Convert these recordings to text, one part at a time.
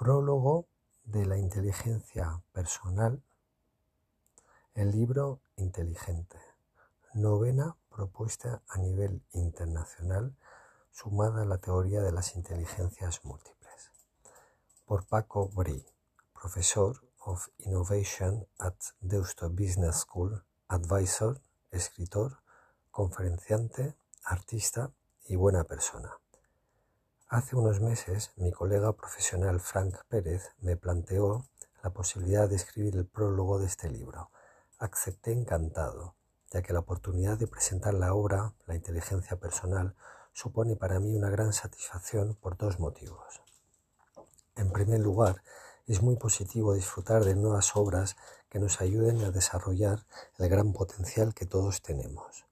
Prólogo de la inteligencia personal. El libro Inteligente. Novena propuesta a nivel internacional sumada a la teoría de las inteligencias múltiples. Por Paco Brie, profesor of Innovation at Deusto Business School, advisor, escritor, conferenciante, artista y buena persona. Hace unos meses mi colega profesional Frank Pérez me planteó la posibilidad de escribir el prólogo de este libro. Acepté encantado, ya que la oportunidad de presentar la obra, La inteligencia personal, supone para mí una gran satisfacción por dos motivos. En primer lugar, es muy positivo disfrutar de nuevas obras que nos ayuden a desarrollar el gran potencial que todos tenemos.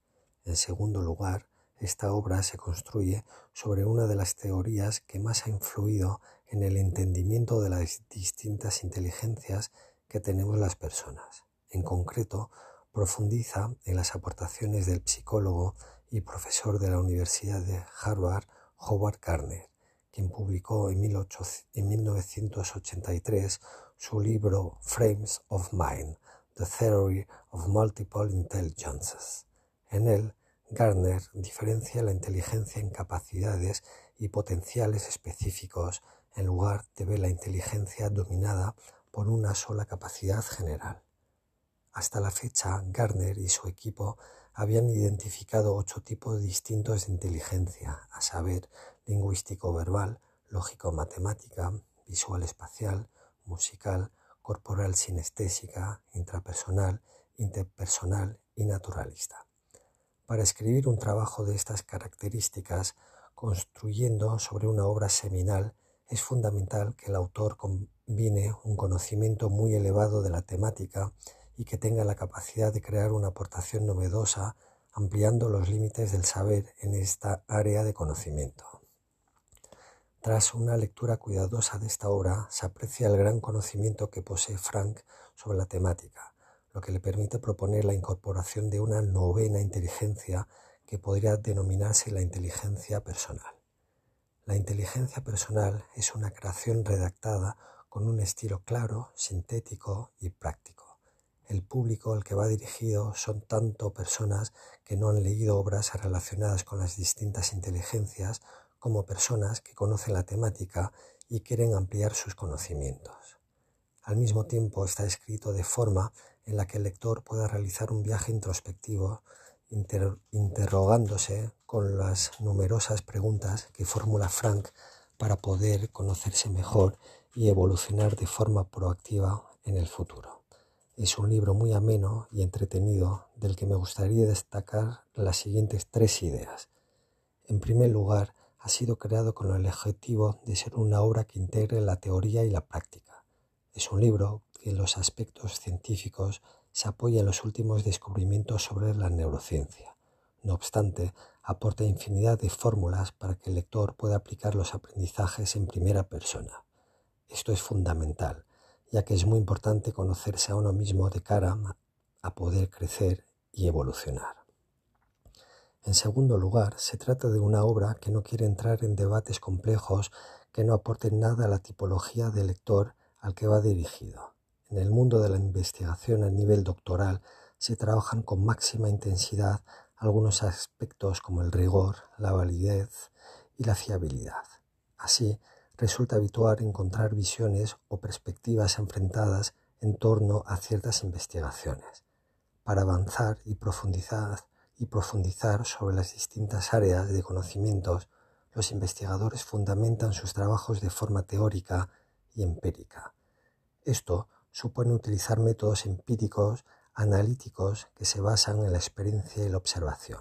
En segundo lugar, esta obra se construye sobre una de las teorías que más ha influido en el entendimiento de las distintas inteligencias que tenemos las personas. En concreto, profundiza en las aportaciones del psicólogo y profesor de la Universidad de Harvard, Howard Gardner, quien publicó en, 1983 su libro Frames of Mind, The Theory of Multiple Intelligences. En él Gardner diferencia la inteligencia en capacidades y potenciales específicos en lugar de ver la inteligencia dominada por una sola capacidad general. Hasta la fecha, Gardner y su equipo habían identificado ocho tipos distintos de inteligencia, a saber, lingüístico-verbal, lógico-matemática, visual-espacial, musical, corporal sinestésica, intrapersonal, interpersonal y naturalista. Para escribir un trabajo de estas características, construyendo sobre una obra seminal, es fundamental que el autor combine un conocimiento muy elevado de la temática y que tenga la capacidad de crear una aportación novedosa, ampliando los límites del saber en esta área de conocimiento. Tras una lectura cuidadosa de esta obra, se aprecia el gran conocimiento que posee Frank sobre la temática, lo que le permite proponer la incorporación de una novena inteligencia que podría denominarse la inteligencia personal. La inteligencia personal es una creación redactada con un estilo claro, sintético y práctico. El público al que va dirigido son tanto personas que no han leído obras relacionadas con las distintas inteligencias como personas que conocen la temática y quieren ampliar sus conocimientos. Al mismo tiempo está escrito de forma en la que el lector pueda realizar un viaje introspectivo interrogándose con las numerosas preguntas que formula Frank para poder conocerse mejor y evolucionar de forma proactiva en el futuro. Es un libro muy ameno y entretenido del que me gustaría destacar las siguientes tres ideas. En primer lugar, ha sido creado con el objetivo de ser una obra que integre la teoría y la práctica. Es un libro que en los aspectos científicos se apoya en los últimos descubrimientos sobre la neurociencia. No obstante, aporta infinidad de fórmulas para que el lector pueda aplicar los aprendizajes en primera persona. Esto es fundamental, ya que es muy importante conocerse a uno mismo de cara a poder crecer y evolucionar. En segundo lugar, se trata de una obra que no quiere entrar en debates complejos que no aporten nada a la tipología de lector al que va dirigido. En el mundo de la investigación a nivel doctoral se trabajan con máxima intensidad algunos aspectos como el rigor, la validez y la fiabilidad. Así, resulta habitual encontrar visiones o perspectivas enfrentadas en torno a ciertas investigaciones. Para avanzar y profundizar, sobre las distintas áreas de conocimientos, los investigadores fundamentan sus trabajos de forma teórica y empírica. Esto supone utilizar métodos empíricos analíticos que se basan en la experiencia y la observación.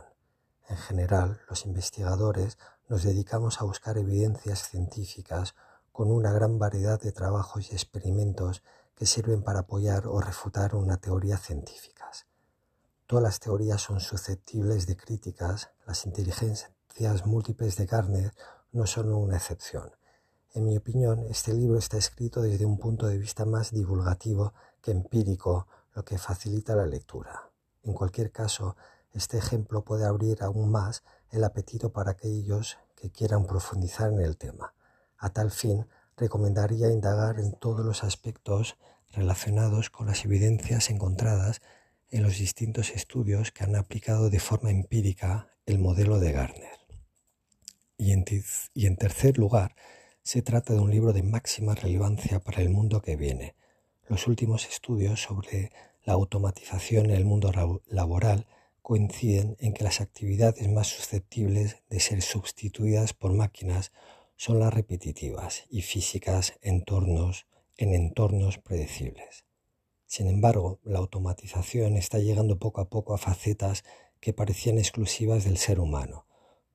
En general, los investigadores nos dedicamos a buscar evidencias científicas con una gran variedad de trabajos y experimentos que sirven para apoyar o refutar una teoría científica. Todas las teorías son susceptibles de críticas, las inteligencias múltiples de Gardner no son una excepción. En mi opinión, este libro está escrito desde un punto de vista más divulgativo que empírico, lo que facilita la lectura. En cualquier caso, este ejemplo puede abrir aún más el apetito para aquellos que quieran profundizar en el tema. A tal fin, recomendaría indagar en todos los aspectos relacionados con las evidencias encontradas en los distintos estudios que han aplicado de forma empírica el modelo de en, y en tercer lugar, se trata de un libro de máxima relevancia para el mundo que viene. Los últimos estudios sobre la automatización en el mundo laboral coinciden en que las actividades más susceptibles de ser sustituidas por máquinas son las repetitivas y físicas en entornos predecibles. Sin embargo, la automatización está llegando poco a poco a facetas que parecían exclusivas del ser humano.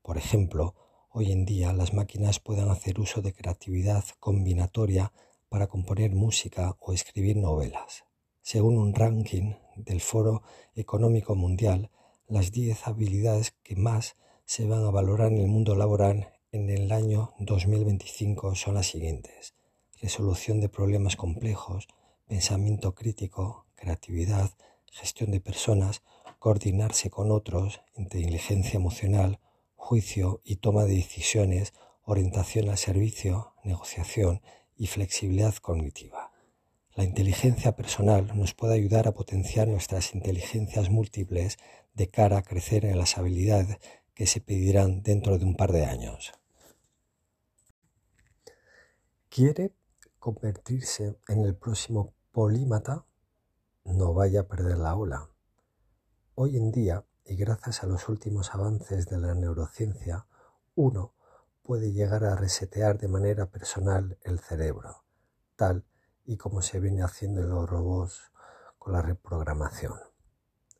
Por ejemplo, Hoy en día las máquinas pueden hacer uso de creatividad combinatoria para componer música o escribir novelas. Según un ranking del Foro Económico Mundial, las 10 habilidades que más se van a valorar en el mundo laboral en el año 2025 son las siguientes. Resolución de problemas complejos, pensamiento crítico, creatividad, gestión de personas, coordinarse con otros, inteligencia emocional, juicio y toma de decisiones, orientación al servicio, negociación y flexibilidad cognitiva. La inteligencia personal nos puede ayudar a potenciar nuestras inteligencias múltiples de cara a crecer en las habilidades que se pedirán dentro de un par de años. ¿Quiere convertirse en el próximo polímata? No vaya a perder la ola. Hoy en día y gracias a los últimos avances de la neurociencia, uno puede llegar a resetear de manera personal el cerebro, tal y como se viene haciendo en los robots con la reprogramación.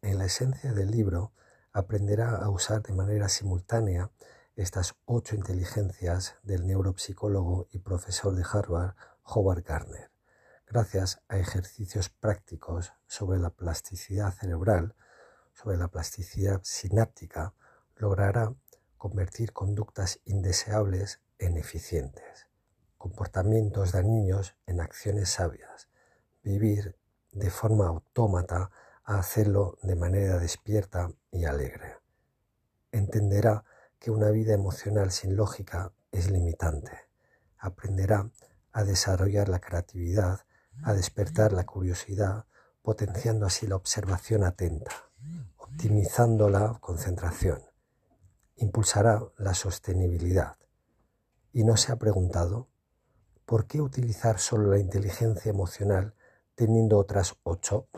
En la esencia del libro aprenderá a usar de manera simultánea estas ocho inteligencias del neuropsicólogo y profesor de Harvard, Howard Gardner, gracias a ejercicios prácticos sobre la plasticidad cerebral sobre la plasticidad sináptica logrará convertir conductas indeseables en eficientes, comportamientos dañinos en acciones sabias, vivir de forma autómata a hacerlo de manera despierta y alegre. Entenderá que una vida emocional sin lógica es limitante. Aprenderá a desarrollar la creatividad, a despertar la curiosidad, potenciando así la observación atenta optimizando la concentración. Impulsará la sostenibilidad. Y no se ha preguntado por qué utilizar solo la inteligencia emocional teniendo otras ocho